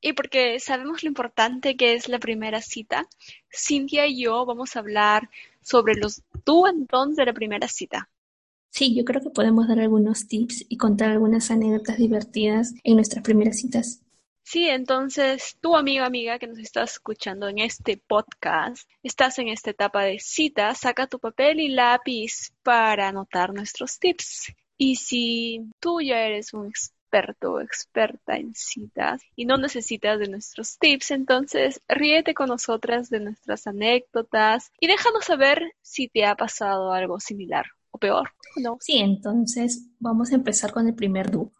Y porque sabemos lo importante que es la primera cita, Cintia y yo vamos a hablar sobre los do and don'ts de la primera cita. Sí, yo creo que podemos dar algunos tips y contar algunas anécdotas divertidas en nuestras primeras citas. Sí, entonces tú, amiga, amiga, que nos estás escuchando en este podcast, estás en esta etapa de cita, saca tu papel y lápiz para anotar nuestros tips. Y si tú ya eres un experto o experta en citas y no necesitas de nuestros tips, entonces ríete con nosotras de nuestras anécdotas y déjanos saber si te ha pasado algo similar o peor, ¿no? Sí, entonces vamos a empezar con el primer do.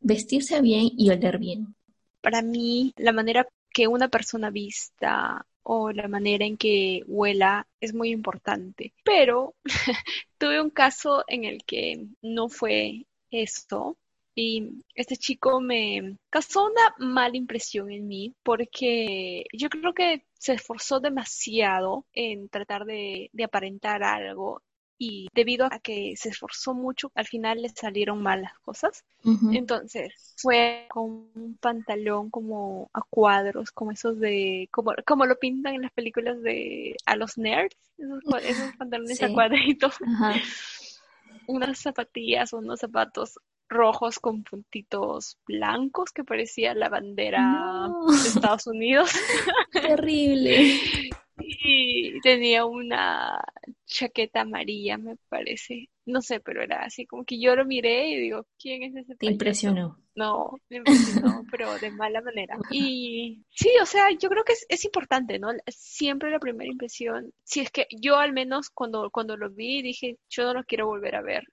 Vestirse bien y oler bien. Para mí, la manera que una persona vista o la manera en que huela es muy importante. Pero tuve un caso en el que no fue eso. Y este chico me causó una mala impresión en mí porque yo creo que se esforzó demasiado en tratar de, de aparentar algo y debido a que se esforzó mucho, al final le salieron mal las cosas. Entonces fue con un pantalón como a cuadros, como esos de, como, como lo pintan en las películas de a los nerds, esos, pantalones a cuadritos. Unas zapatillas, unos zapatos rojos con puntitos blancos que parecía la bandera de Estados Unidos. Terrible. Y tenía una chaqueta amarilla, me parece. No sé, pero era así como que yo lo miré y digo, ¿quién es ese? ¿Te impresionó? No, me impresionó, pero de mala manera. Y sí, o sea, yo creo que es, es, importante, ¿no? Siempre la primera impresión, si es que yo al menos cuando, cuando lo vi dije, yo no lo quiero volver a ver.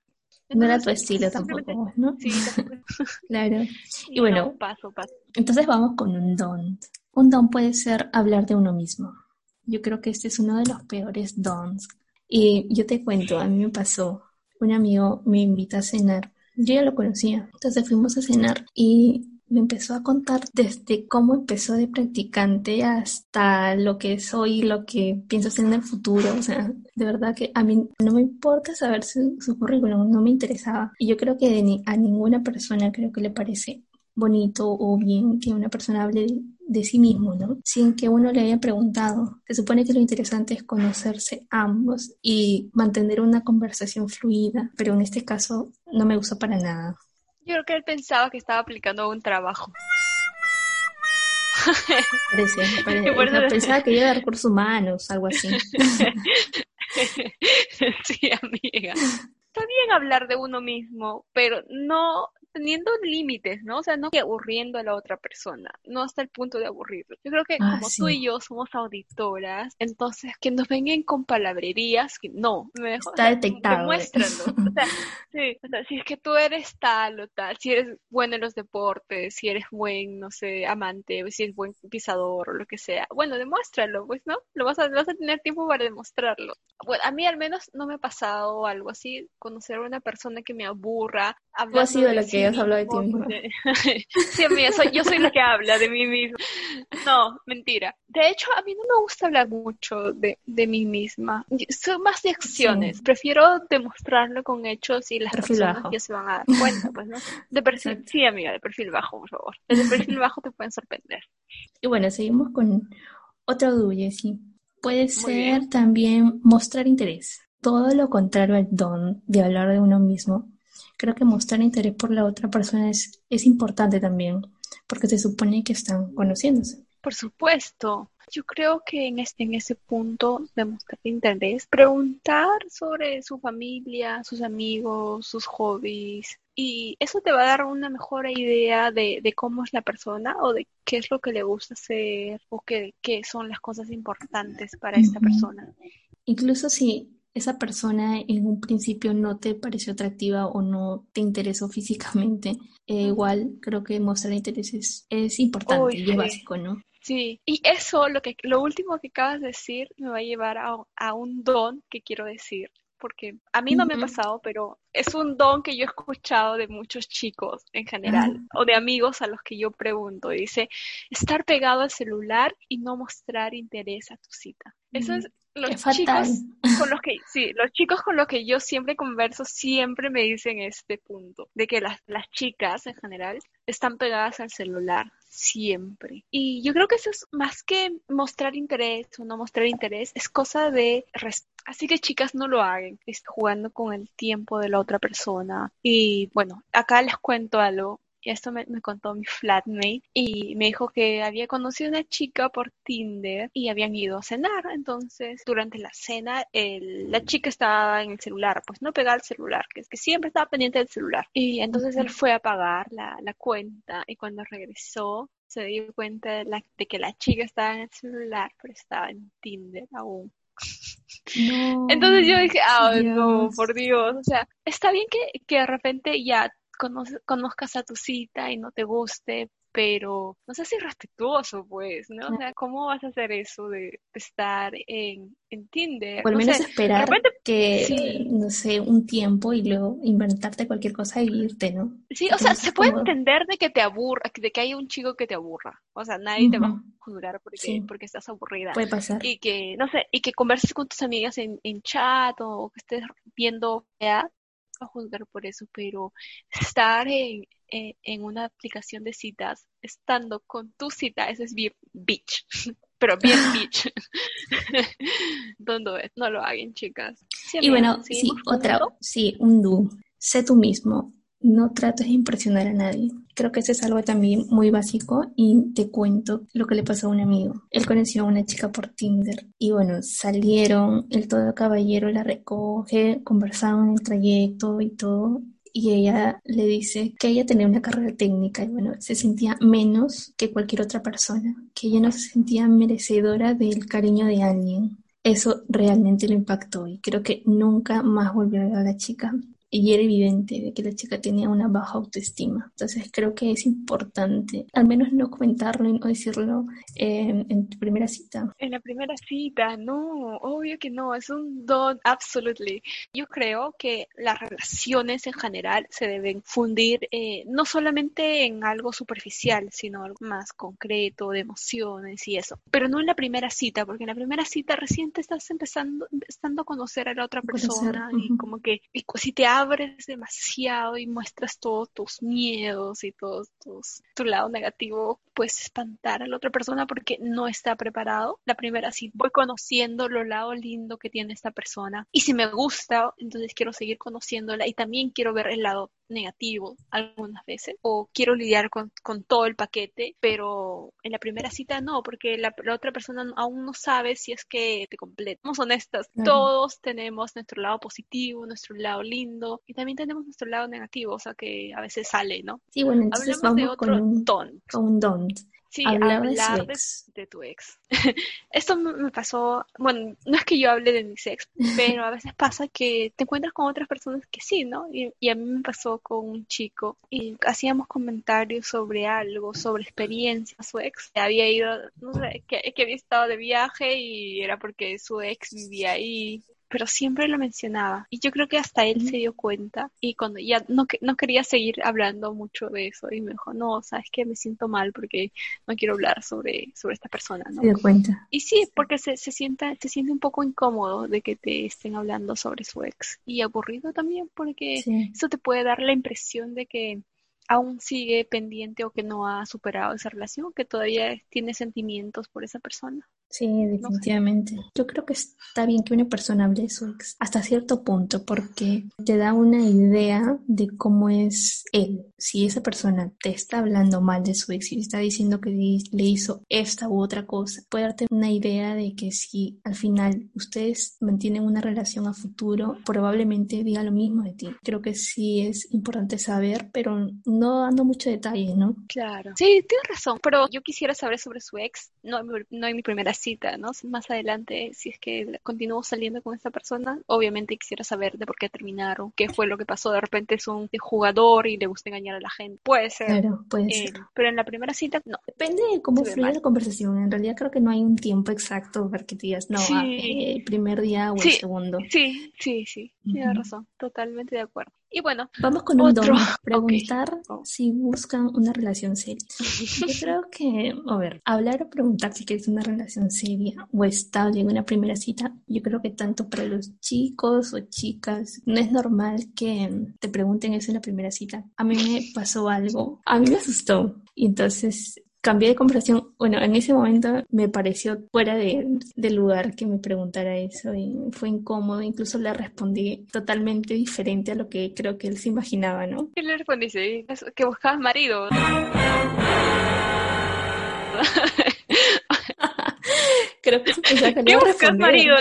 No era tu estilo tampoco, ¿no? Sí, tampoco. claro. Y, bueno, no, paso, paso. entonces vamos con un don. Un don puede ser hablar de uno mismo. Yo creo que este es uno de los peores dons. Y yo te cuento, a mí me pasó, un amigo me invita a cenar, yo ya lo conocía, entonces fuimos a cenar y me empezó a contar desde cómo empezó de practicante hasta lo que soy, lo que pienso hacer en el futuro. O sea, de verdad que a mí no me importa saber su, su currículum, no me interesaba. Y yo creo que ni, a ninguna persona creo que le parece bonito o bien que una persona hable de, sí mismo, ¿no? Sin que uno le haya preguntado. Se supone que lo interesante es conocerse ambos y mantener una conversación fluida, pero en este caso no me gusta para nada. Yo creo que él pensaba que estaba aplicando un trabajo. Parece, parece. Pensaba que iba de recursos humanos, algo así. sí, amiga. Está bien hablar de uno mismo, pero no teniendo límites, ¿no? O sea, no que aburriendo a la otra persona, no hasta el punto de aburrirlo. Yo creo que Ah, como sí. tú y yo somos auditoras, entonces que nos vengan con palabrerías, que no, me Está detectado, ¿eh? demuéstralo. O sea, sí, o sea, si es que tú eres tal o tal, si eres bueno en los deportes, si eres buen, no sé, amante, o si eres buen pisador o lo que sea, bueno, demuéstralo, pues, ¿no? Lo vas a, vas a tener tiempo para demostrarlo. Bueno, a mí al menos no me ha pasado algo así, conocer a una persona que me aburra. Tú has sido la sí que has hablado de ti misma. sí, amiga, soy, yo soy la que habla de mí misma. No, mentira. De hecho, a mí no me gusta hablar mucho de, de mí misma. Soy más de acciones. Sí. Prefiero demostrarlo con hechos y las Perfil personas bajo. ya se van a dar cuenta, pues, ¿no? De perfil, Exacto. sí, amiga, de perfil bajo, por favor. De perfil bajo te pueden sorprender. Y bueno, seguimos con otro do, sí. Puede ser bien. también mostrar interés. Todo lo contrario al don de hablar de uno mismo. Creo que mostrar interés por la otra persona es, es importante también, porque se supone que están conociéndose. Por supuesto. Yo creo que en este, en ese punto de mostrar interés, preguntar sobre su familia, sus amigos, sus hobbies, y eso te va a dar una mejor idea de, de cómo es la persona o de qué es lo que le gusta hacer o qué, qué son las cosas importantes para esta persona. Incluso si esa persona en un principio no te pareció atractiva o no te interesó físicamente, eh, igual creo que mostrar interés es, importante y es básico, ¿no? Sí, y eso, lo, que, lo último que acabas de decir, me va a llevar a, a un don que quiero decir porque a mí no me ha pasado, pero es un don que yo he escuchado de muchos chicos en general, o de amigos a los que yo pregunto. Dice, estar pegado al celular y no mostrar interés a tu cita. Eso es los chicos con los que, sí, los chicos con los que yo siempre converso siempre me dicen este punto, de que las, las chicas en general están pegadas al celular siempre. Y yo creo que eso es más que mostrar interés o no mostrar interés, es cosa de Así que chicas, no lo hagan, jugando con el tiempo de la otra persona. Y bueno, acá les cuento algo. Y esto me, contó mi flatmate y me dijo que había conocido a una chica por Tinder y habían ido a cenar. Entonces, durante la cena, la chica estaba en el celular, pues no pegaba el celular, que es que siempre estaba pendiente del celular. Y entonces él fue a pagar la, cuenta y cuando regresó se dio cuenta de, de que la chica estaba en el celular, pero estaba en Tinder aún. Entonces yo dije, ah, no, por Dios, o sea, está bien que, que de repente ya conozcas a tu cita y no te guste, pero no seas irrespetuoso, pues, ¿no? O sea, ¿cómo vas a hacer eso de, estar en, en, Tinder? O al menos esperar que, no sé, un tiempo y luego inventarte cualquier cosa y irte, ¿no? Sí, o sea, se puede entender de que te aburra, de que hay un chico que te aburra. O sea, nadie te va a juzgar porque, porque estás aburrida. Puede pasar. Y que, no sé, y que converses con tus amigas en, en chat o que estés viendo a juzgar por eso, pero estar en, en, una aplicación de citas, estando con tu cita, eso es bien bitch, pero bien bitch. ¿Dónde No lo hagan, chicas. y bueno, sí, otra, sí, un do. Sé tú mismo, no trates de impresionar a nadie. Creo que eso es algo también muy básico y te cuento lo que le pasó a un amigo. Él conoció a una chica por Tinder y bueno, salieron, el todo caballero la recoge, conversaron en el trayecto y todo y ella le dice que ella tenía una carrera técnica y bueno, se sentía menos que cualquier otra persona, que ella no se sentía merecedora del cariño de alguien. Eso realmente lo impactó y creo que nunca más volvió a ver a la chica y era evidente de que la chica tenía una baja autoestima. Entonces creo que es importante al menos no comentarlo y no decirlo en tu primera cita. En la primera cita, no, obvio que no, es un don, absolutely. Yo creo que las relaciones en general se deben fundir eh, no solamente en algo superficial, sino algo más concreto, de emociones y eso, pero no en la primera cita, porque en la primera cita recién te estás empezando, empezando a conocer a la otra persona y como que y si te abres demasiado y muestras todos tus miedos y todos tus, tu lado negativo, puedes espantar a la otra persona porque no está preparado. La primera sí, voy conociendo lo lado lindo que tiene esta persona y si me gusta, entonces quiero seguir conociéndola y también quiero ver el lado negativo algunas veces o quiero lidiar con, con todo el paquete, pero en la primera cita no, porque la, otra persona aún no sabe si es que te completa. Somos honestas, todos tenemos nuestro lado positivo, nuestro lado lindo y también tenemos nuestro lado negativo, o sea que a veces sale, ¿no? Sí, bueno, entonces Hablemos de otro con don. Con un don. Sí, hablar de, tu ex. Esto me pasó, bueno, no es que yo hable de mi ex, pero a veces pasa que te encuentras con otras personas que sí, ¿no? Y, a mí me pasó con un chico y hacíamos comentarios sobre algo, sobre experiencia, su ex había ido, no sé, que, que había estado de viaje y era porque su ex vivía ahí pero siempre lo mencionaba. Y yo creo que hasta él se dio cuenta y cuando ya no, no quería seguir hablando mucho de eso y me dijo, no, sabes que me siento mal porque no quiero hablar sobre, sobre esta persona. ¿no? Se dio cuenta. Y sí, porque se, se, sienta, se siente un poco incómodo de que te estén hablando sobre su ex y aburrido también porque eso te puede dar la impresión de que aún sigue pendiente o que no ha superado esa relación, que todavía tiene sentimientos por esa persona. Sí, definitivamente. Yo creo que está bien que una persona hable de su ex hasta cierto punto porque te da una idea de cómo es él. Si esa persona te está hablando mal de su ex y está diciendo que le hizo esta u otra cosa, puede darte una idea de que si al final ustedes mantienen una relación a futuro, probablemente diga lo mismo de ti. Creo que sí es importante saber, pero no dando mucho detalle, ¿no? Claro. Sí, tienes razón, pero yo quisiera saber sobre su ex, no, no en mi primera cita, ¿no? Más adelante, si es que continúo saliendo con esta persona, obviamente quisiera saber de por qué terminaron, qué fue lo que pasó. De repente es un jugador y le gusta engañar a la gente. Puede ser. Claro, puede eh, ser. Pero en la primera cita, no. Depende de cómo mal. la conversación. En realidad creo que no hay un tiempo exacto para que te digas, no, Sí. ah, eh, el primer día o el segundo. Sí, sí, sí. Tienes razón. Totalmente de acuerdo. Y bueno, Vamos con un Otro. don. Preguntar Oh. si buscan una relación seria. Yo creo que, a ver, hablar o preguntar si quieres una relación seria o estable en una primera cita, yo creo que tanto para los chicos o chicas, no es normal que te pregunten eso en la primera cita. A mí me pasó algo, a mí me asustó y entonces cambié de conversación. Bueno, en ese momento me pareció fuera de, de lugar que me preguntara eso y fue incómodo. Incluso le respondí totalmente diferente a lo que creo que él se imaginaba, ¿no? ¿qué le respondiste? Es Que buscabas marido. Creo que pensaba que le ¿Qué buscas marido?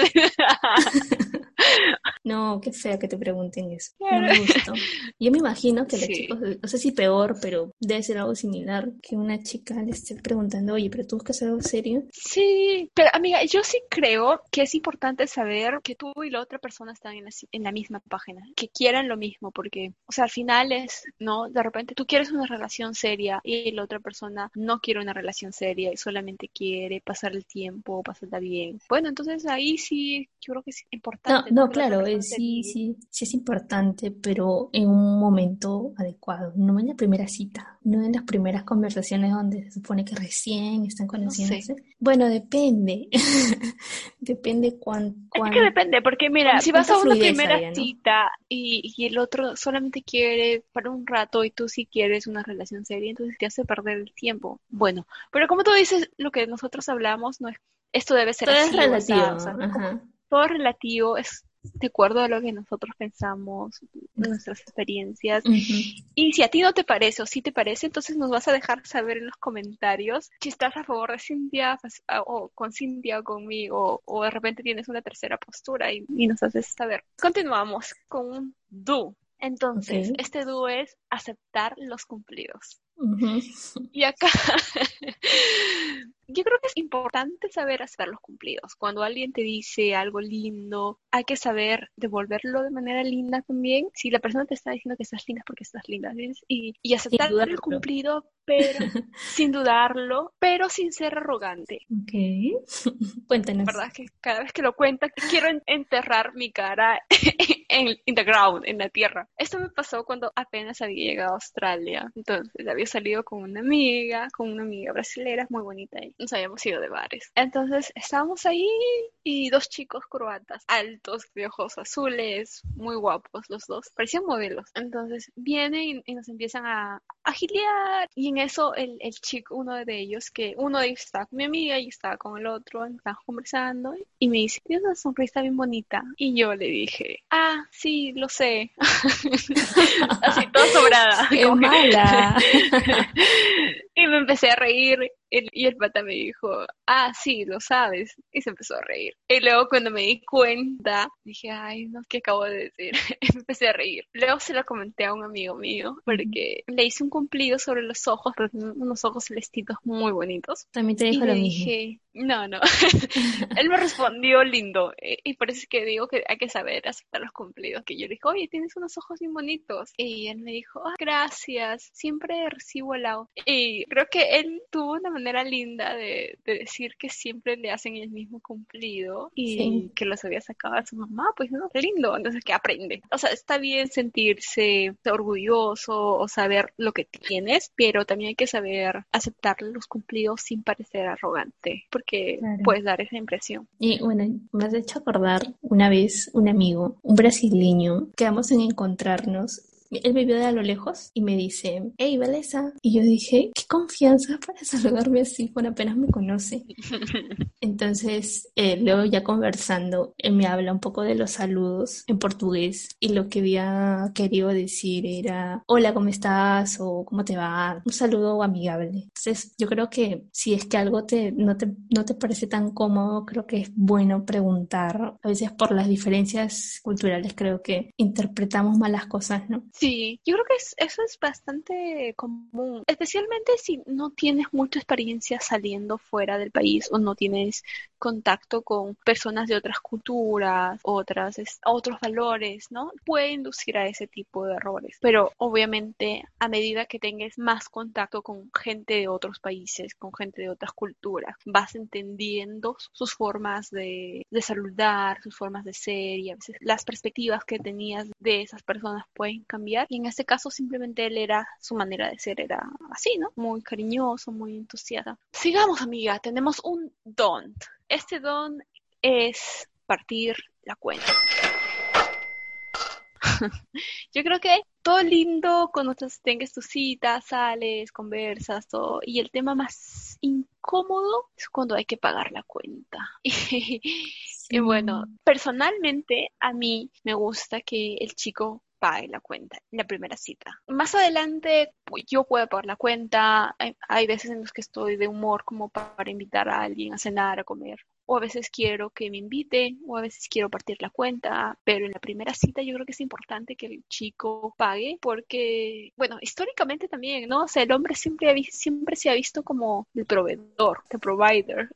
No, qué fea que te pregunten eso. No me gustó. Yo me imagino que los Sí. chicos, no sé si peor, pero debe ser algo similar, que una chica le esté preguntando, oye, pero tú buscas algo serio. Sí, pero amiga, yo sí creo que es importante saber que tú y la otra persona están en la, en la misma página, que quieran lo mismo, porque, o sea, al final es, ¿no? De repente tú quieres una relación seria y la otra persona no quiere una relación seria y solamente quiere pasar el tiempo, pasarla bien. Bueno, entonces ahí sí, yo creo que es No, importante, no, Que claro, persona eh, sí, sí, sí es importante, pero en un momento adecuado, no en la primera cita, no en las primeras conversaciones donde se supone que recién están No sé. conociéndose. Bueno, depende, depende cuán, Es cuán, que depende, porque mira, si vas a una primera cita y, y el otro solamente quiere para un rato y tú sí quieres una relación seria, entonces te hace perder el tiempo. Bueno, pero como tú dices, lo que nosotros hablamos no es, esto debe ser Todo es así relativo, o sea, todo es relativo, es de acuerdo a lo que nosotros pensamos, nuestras experiencias. Ujú. Y si a ti no te parece o si te parece, entonces nos vas a dejar saber en los comentarios si estás a favor de Cintia o con Cintia o conmigo o de repente tienes una tercera postura y, y nos haces saber. Continuamos con un do. Entonces, este do es aceptar los cumplidos. Y acá yo creo que es importante saber aceptar los cumplidos. Cuando alguien te dice algo lindo, hay que saber devolverlo de manera linda también. Si la persona te está diciendo que estás linda es porque estás linda, ¿ves? Y, y aceptar el cumplido, pero sin dudarlo, pero sin ser arrogante. Ok. Cuéntanos. ¿Verdad? Que cada vez que lo cuenta, quiero en- enterrar mi cara en in en la tierra. Esto me pasó cuando apenas había llegado a Australia. Entonces, había salido con una amiga, con una amiga brasilera muy bonita y nos habíamos ido de bares. Entonces, estábamos ahí y dos chicos croatas, altos, de ojos azules, muy guapos los dos, parecían modelos. Entonces, vienen y, y nos empiezan a, a gilear y en eso el, el chico, uno de ellos, que uno de ellos estaba con mi amiga y estaba con el otro, estábamos conversando y me dice, tienes una sonrisa bien bonita. Y yo le dije, ah, sí, lo sé. Así, toda sobrada. ¡Qué que- mala! y me empecé a reír y el pata me dijo, ah, sí, lo sabes. Y se empezó a reír. Y luego cuando me di cuenta, dije, ay, no, ¿qué acabo de decir? Y me empecé a reír. Luego se lo comenté a un amigo mío porque le hice un cumplido sobre los ojos, unos ojos celestitos muy bonitos. También te Y dijo le lo mismo. dije, no, no. Él me respondió lindo. eh, Y por eso es que digo que hay que saber aceptar los cumplidos. Que yo le dije, oye, tienes unos ojos bien bonitos. Y él me dijo, ah, gracias. Siempre recibo halagos. Y creo que él tuvo una manera linda de, de decir que siempre le hacen el mismo cumplido y Sí. que los había sacado a su mamá. Pues no, qué lindo. Entonces, que aprende. O sea, está bien sentirse orgulloso o saber lo que tienes, pero también hay que saber aceptar los cumplidos sin parecer arrogante, porque Claro. puedes dar esa impresión. Y bueno, me has hecho acordar una vez un amigo, un brasileño, quedamos en encontrarnos. Él me vio de a lo lejos y me dice, hey, Valesa. Y yo dije, qué confianza para saludarme así cuando apenas me conoce. Entonces, eh, luego ya conversando, él me habla un poco de los saludos en portugués y lo que había querido decir era, hola, ¿cómo estás? o ¿cómo te va? Un saludo amigable. Entonces, yo creo que si es que algo te, no te, no te parece tan cómodo, creo que es bueno preguntar. A veces por las diferencias culturales creo que interpretamos mal las cosas, ¿no? Sí, yo creo que eso es bastante común, especialmente si no tienes mucha experiencia saliendo fuera del país o no tienes contacto con personas de otras culturas, otras, otros valores, ¿no? Puede inducir a ese tipo de errores. Pero obviamente a medida que tengas más contacto con gente de otros países, con gente de otras culturas, vas entendiendo sus formas de, de saludar, sus formas de ser y a veces las perspectivas que tenías de esas personas pueden cambiar. Y en este caso simplemente él era, su manera de ser era así, ¿no? Muy cariñoso, muy entusiasta. Sigamos, amiga, tenemos un don't. Este don es partir la cuenta. Yo creo que todo lindo cuando tengas tu cita, sales, conversas, todo. Y el tema más incómodo es cuando hay que pagar la cuenta. y bueno, personalmente a mí me gusta que el chico pague la cuenta en la primera cita. Más adelante pues, yo puedo pagar la cuenta. Hay, veces en los que estoy de humor como para invitar a alguien a cenar, a comer o a veces quiero que me invite, o a veces quiero partir la cuenta, pero en la primera cita yo creo que es importante que el chico pague, porque, bueno, históricamente también, ¿no? O sea, el hombre siempre, siempre se ha visto como el proveedor, el provider.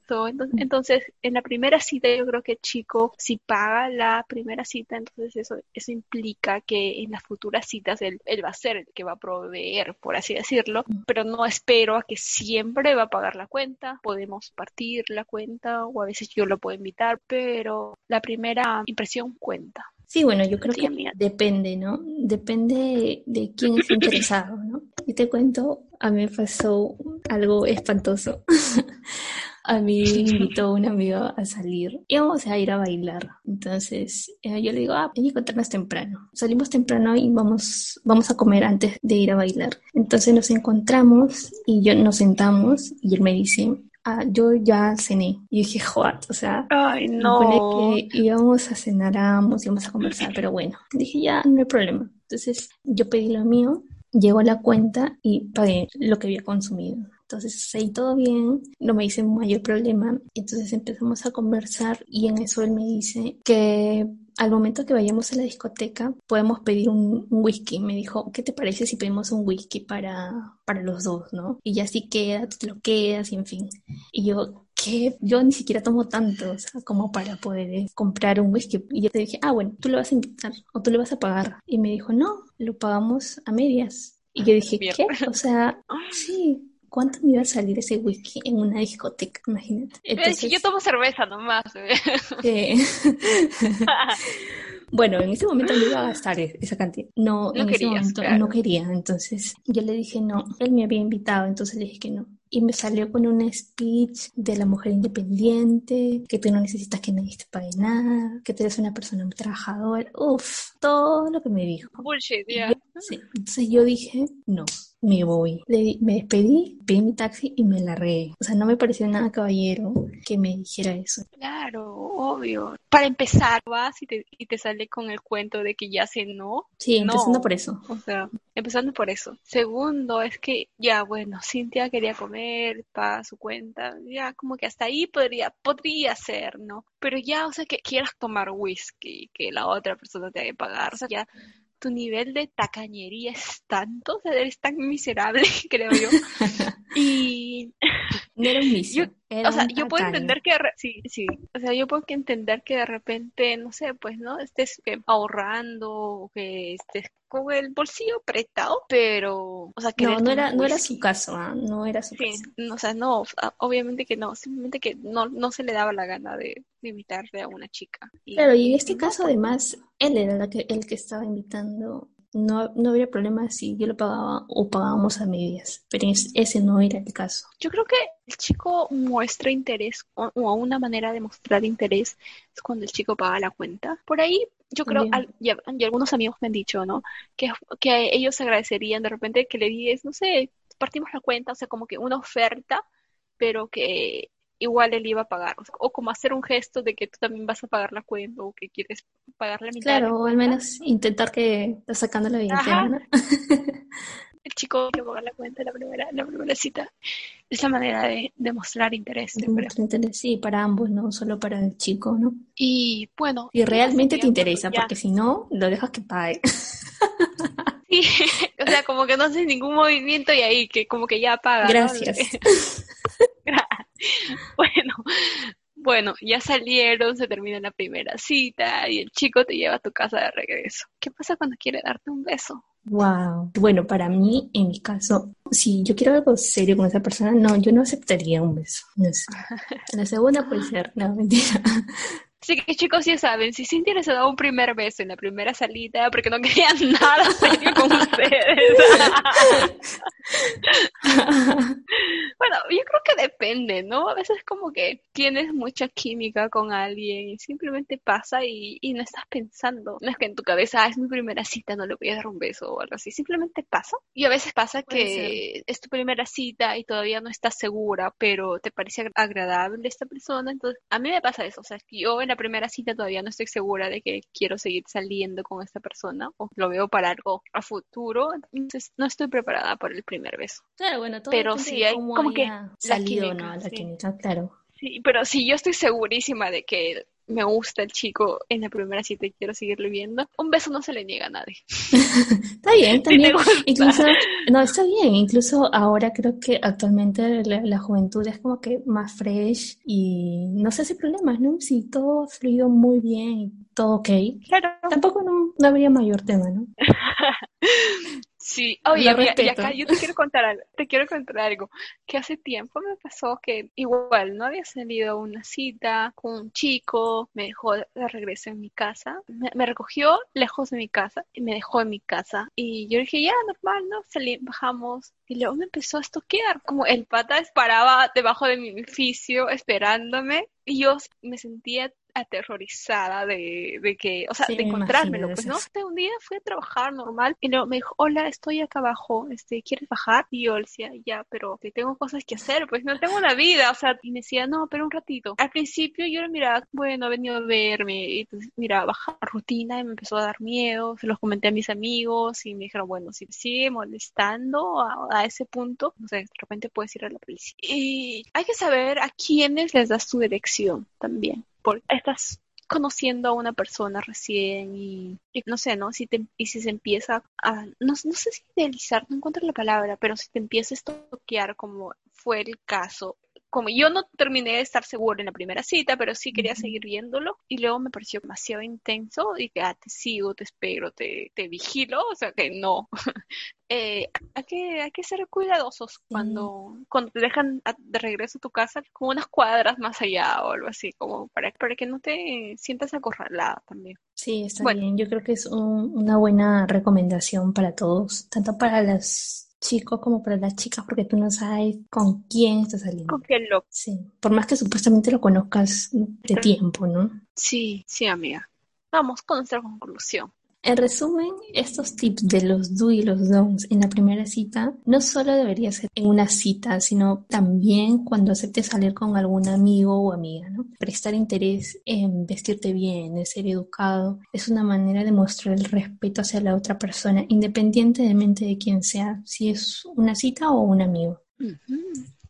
entonces, en la primera cita yo creo que el chico, si paga la primera cita, entonces eso, eso implica que en las futuras citas él, él va a ser el que va a proveer, por así decirlo, pero no espero a que siempre va a pagar la cuenta, podemos partir la cuenta o a veces yo lo puedo invitar, pero la primera impresión cuenta. Sí, bueno, yo creo que depende, ¿no? Depende de quién es interesado, ¿no? Y te cuento, a mí me pasó algo espantoso. a mí me invitó un amigo a salir. y vamos a ir a bailar. Entonces eh, yo le digo, ah, hay que encontrarnos temprano. Salimos temprano y vamos, vamos a comer antes de ir a bailar. Entonces nos encontramos y yo nos sentamos y él me dice, Ah, yo ya cené. Y dije, what, o sea, Ay, no. que íbamos a cenar ambos, íbamos a conversar, pero bueno, dije, ya, no hay problema. Entonces yo pedí lo mío, llegó a la cuenta y pagué lo que había consumido. Entonces, seguí todo bien, no me hice mayor problema. Entonces empezamos a conversar y en eso él me dice que al momento que vayamos a la discoteca podemos pedir un, whisky. Me dijo, ¿qué te parece si pedimos un whisky para, para los dos, no? Y ya si queda, tú te lo quedas y en fin. Y yo, ¿qué? Yo ni siquiera tomo tanto, o sea, como para poder eh, comprar un whisky. Y yo te dije, ah, bueno, tú lo vas a invitar o tú le vas a pagar. Y me dijo, no, lo pagamos a medias. Y yo dije, ¿qué? O sea, sí, ¿cuánto me iba a salir ese whisky en una discoteca? Imagínate. Entonces, yo tomo cerveza nomás. bueno, en ese momento no iba a gastar e-, esa cantidad. No, en ese momento no quería. Entonces yo le dije no. Él me había invitado, entonces le dije que no. Y me salió con un speech de la mujer independiente, que tú no necesitas que nadie te pague nada, que tú eres una persona muy trabajadora. Uf, todo lo que me dijo. Bullshit, Sí. Entonces yo dije, no, me voy. Le, me despedí, pedí mi taxi y me largué. O sea, no me pareció nada caballero que me dijera eso. Claro, obvio. Para empezar, vas y te, y te sale con el cuento de que ya se no. Sí, empezando por eso. O sea, empezando por eso. Segundo, es que ya, bueno, Cintia quería comer para su cuenta. Ya, como que hasta ahí podría, podría ser, ¿no? Pero ya, o sea, que quieras tomar whisky, que la otra persona te que pagar. O sea, ya tu nivel de tacañería es tanto, o sea, eres tan miserable, creo yo. y no era un mismo. o sea, yo puedo entender que sí, sí, o sea, yo puedo entender que de repente, no sé, pues, ¿no? Estés eh, ahorrando o que estés con el bolsillo apretado, pero, o sea, que no, no era, no era su caso, ¿ah? no era su sí, o sea, no, obviamente que no, simplemente que no, no se le daba la gana de, invitarle a una chica. claro, y en este caso además, él era que, el que estaba invitando no, no habría problema si yo lo pagaba o pagábamos a medias, pero ese no era el caso. Yo creo que el chico muestra interés o, una manera de mostrar interés es cuando el chico paga la cuenta. Por ahí yo creo, y, algunos amigos me han dicho, ¿no? Que, que ellos agradecerían de repente que le digas, no sé, partimos la cuenta, o sea, como que una oferta, pero que igual él iba a pagar. O, como hacer un gesto de que tú también vas a pagar la cuenta o que quieres pagar la mitad. Claro, o al menos intentar que estás sacando la billetera. el chico que paga la cuenta la primera, la primera cita. Es la manera de demostrar interés. interés, sí, para ambos, no solo para el chico, ¿no? Y bueno. Y realmente te interesa, porque si no, lo dejas que pague. Sí, o sea, como que no haces ningún movimiento y ahí que como que ya apaga. ¿no? Bueno, bueno, ya salieron, se termina la primera cita y el chico te lleva a tu casa de regreso. ¿Qué pasa cuando quiere darte un beso? Wow. Bueno, para mí, en mi caso, si yo quiero algo serio con esa persona, no, yo no aceptaría un beso. No sé. La segunda puede ser, no, mentira. Así que chicos ya saben, si Cintia les ha dado un primer beso en la primera salida porque no querían nada serio con ustedes. bueno, yo creo que depende, ¿no? A veces como que tienes mucha química con alguien y simplemente pasa y, y no estás pensando. No es que en tu cabeza, ah, es mi primera cita, no le voy a dar un beso o algo así. Simplemente pasa. Y a veces pasa que es tu primera cita y todavía no estás segura, pero te parece ag- agradable esta persona. Entonces, a mí me pasa eso. O sea, yo en la primera cita todavía no estoy segura de que quiero seguir saliendo con esta persona o lo veo para algo a futuro. Entonces, no estoy preparada para el primer beso. Claro, bueno, todo Pero sí de hay como que la salido, química, ¿no? La sí. química, claro. Sí, pero si yo estoy segurísima de que me gusta el chico en la primera cita y quiero seguirle viendo, un beso no se le niega a nadie. Está bien, Si también. gusta. Incluso, no, está bien. Incluso ahora creo que actualmente la, la juventud es como que más fresh y no se hace problemas, ¿no? Si todo fluyó muy bien y todo ok, Claro. tampoco no, no habría mayor tema, ¿no? Sí, oye, amiga, y acá yo te quiero contar algo, te quiero contar algo, que hace tiempo me pasó que igual no había salido a una cita con un chico, me dejó de regreso en mi casa, me, me recogió lejos de mi casa y me dejó en mi casa. Y yo dije, ya, normal, ¿no? Salí, bajamos y luego me empezó a estoquear, como el pata paraba debajo de mi edificio esperándome y yo me sentía aterrorizada de, de que, o sea, Sí, de me encontrármelo, pues, ¿no? Este, un día fui a trabajar normal y luego me dijo, hola, estoy acá abajo, este, ¿quieres bajar? Y yo le decía, ya, pero te tengo cosas que hacer, pues no tengo una vida, o sea, y me decía, no, pero un ratito. Al principio yo le miraba, bueno, ha venido a verme, y pues, mira, baja rutina y me empezó a dar miedo, se los comenté a mis amigos y me dijeron, bueno, si sigue molestando a, a ese punto, no sé, de repente puedes ir a la policía. Y hay que saber a quiénes les das tu dirección también, porque estás conociendo a una persona recién y, y no sé, ¿no? Si te, y si se empieza a, no, no sé si idealizar, no encuentro la palabra, pero si te empieza a estoquear como fue el caso, como yo no terminé de estar segura en la primera cita, pero sí quería seguir viéndolo y luego me pareció demasiado intenso y que, ah, te sigo, te espero, te, te vigilo, o sea que no. Eh, hay que, hay que ser cuidadosos cuando, cuando te dejan a- de regreso a tu casa, como unas cuadras más allá o algo así, como para, para que no te sientas acorralada también. Sí, está Bueno. bien. Yo creo que es un- una buena recomendación para todos, tanto para los chicos como para las chicas, porque tú no sabes con quién estás saliendo. Con qué loco. Sí, por más que supuestamente lo conozcas de tiempo, ¿no? Sí, sí, amiga. Vamos con nuestra conclusión. En resumen, estos tips de los do y los don'ts en la primera cita no solo debería ser en una cita, sino también cuando aceptes salir con algún amigo o amiga, ¿no? Prestar interés en vestirte bien, en ser educado, es una manera de mostrar el respeto hacia la otra persona, independientemente de quién sea, si es una cita o un amigo.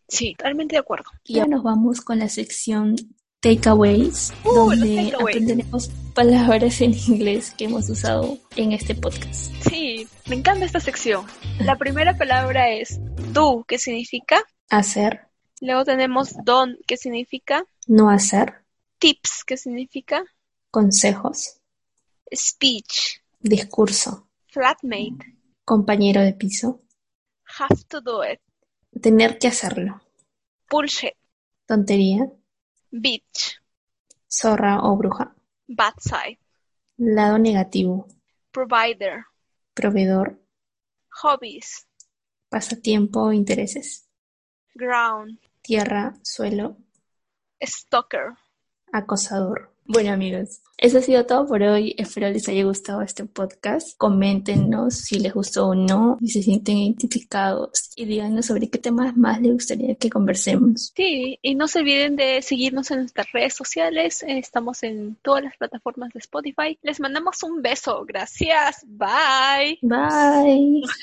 Sí, totalmente de acuerdo. Y ahora nos vamos con la sección Takeaways, Uh, donde takeaways. aprenderemos palabras en inglés que hemos usado en este podcast. Sí, me encanta esta sección. La primera palabra es do, que significa. Hacer, Luego tenemos don, que significa. no hacer, Tips, que significa. consejos, Speech, discurso, flatmate, compañero de piso, have to do it, tener que hacerlo, bullshit, tontería, bitch, zorra o bruja, bad side, lado negativo, provider, proveedor, hobbies, pasatiempo o intereses, ground, tierra, suelo, stalker. acosador. Bueno amigos, eso ha sido todo por hoy. Espero les haya gustado este podcast. Coméntenos si les gustó o no, si se sienten identificados y díganos sobre qué temas más les gustaría que conversemos. Sí, y no se olviden de seguirnos en nuestras redes sociales. Estamos en todas las plataformas de Spotify. Les mandamos un beso. Gracias. Bye. Bye.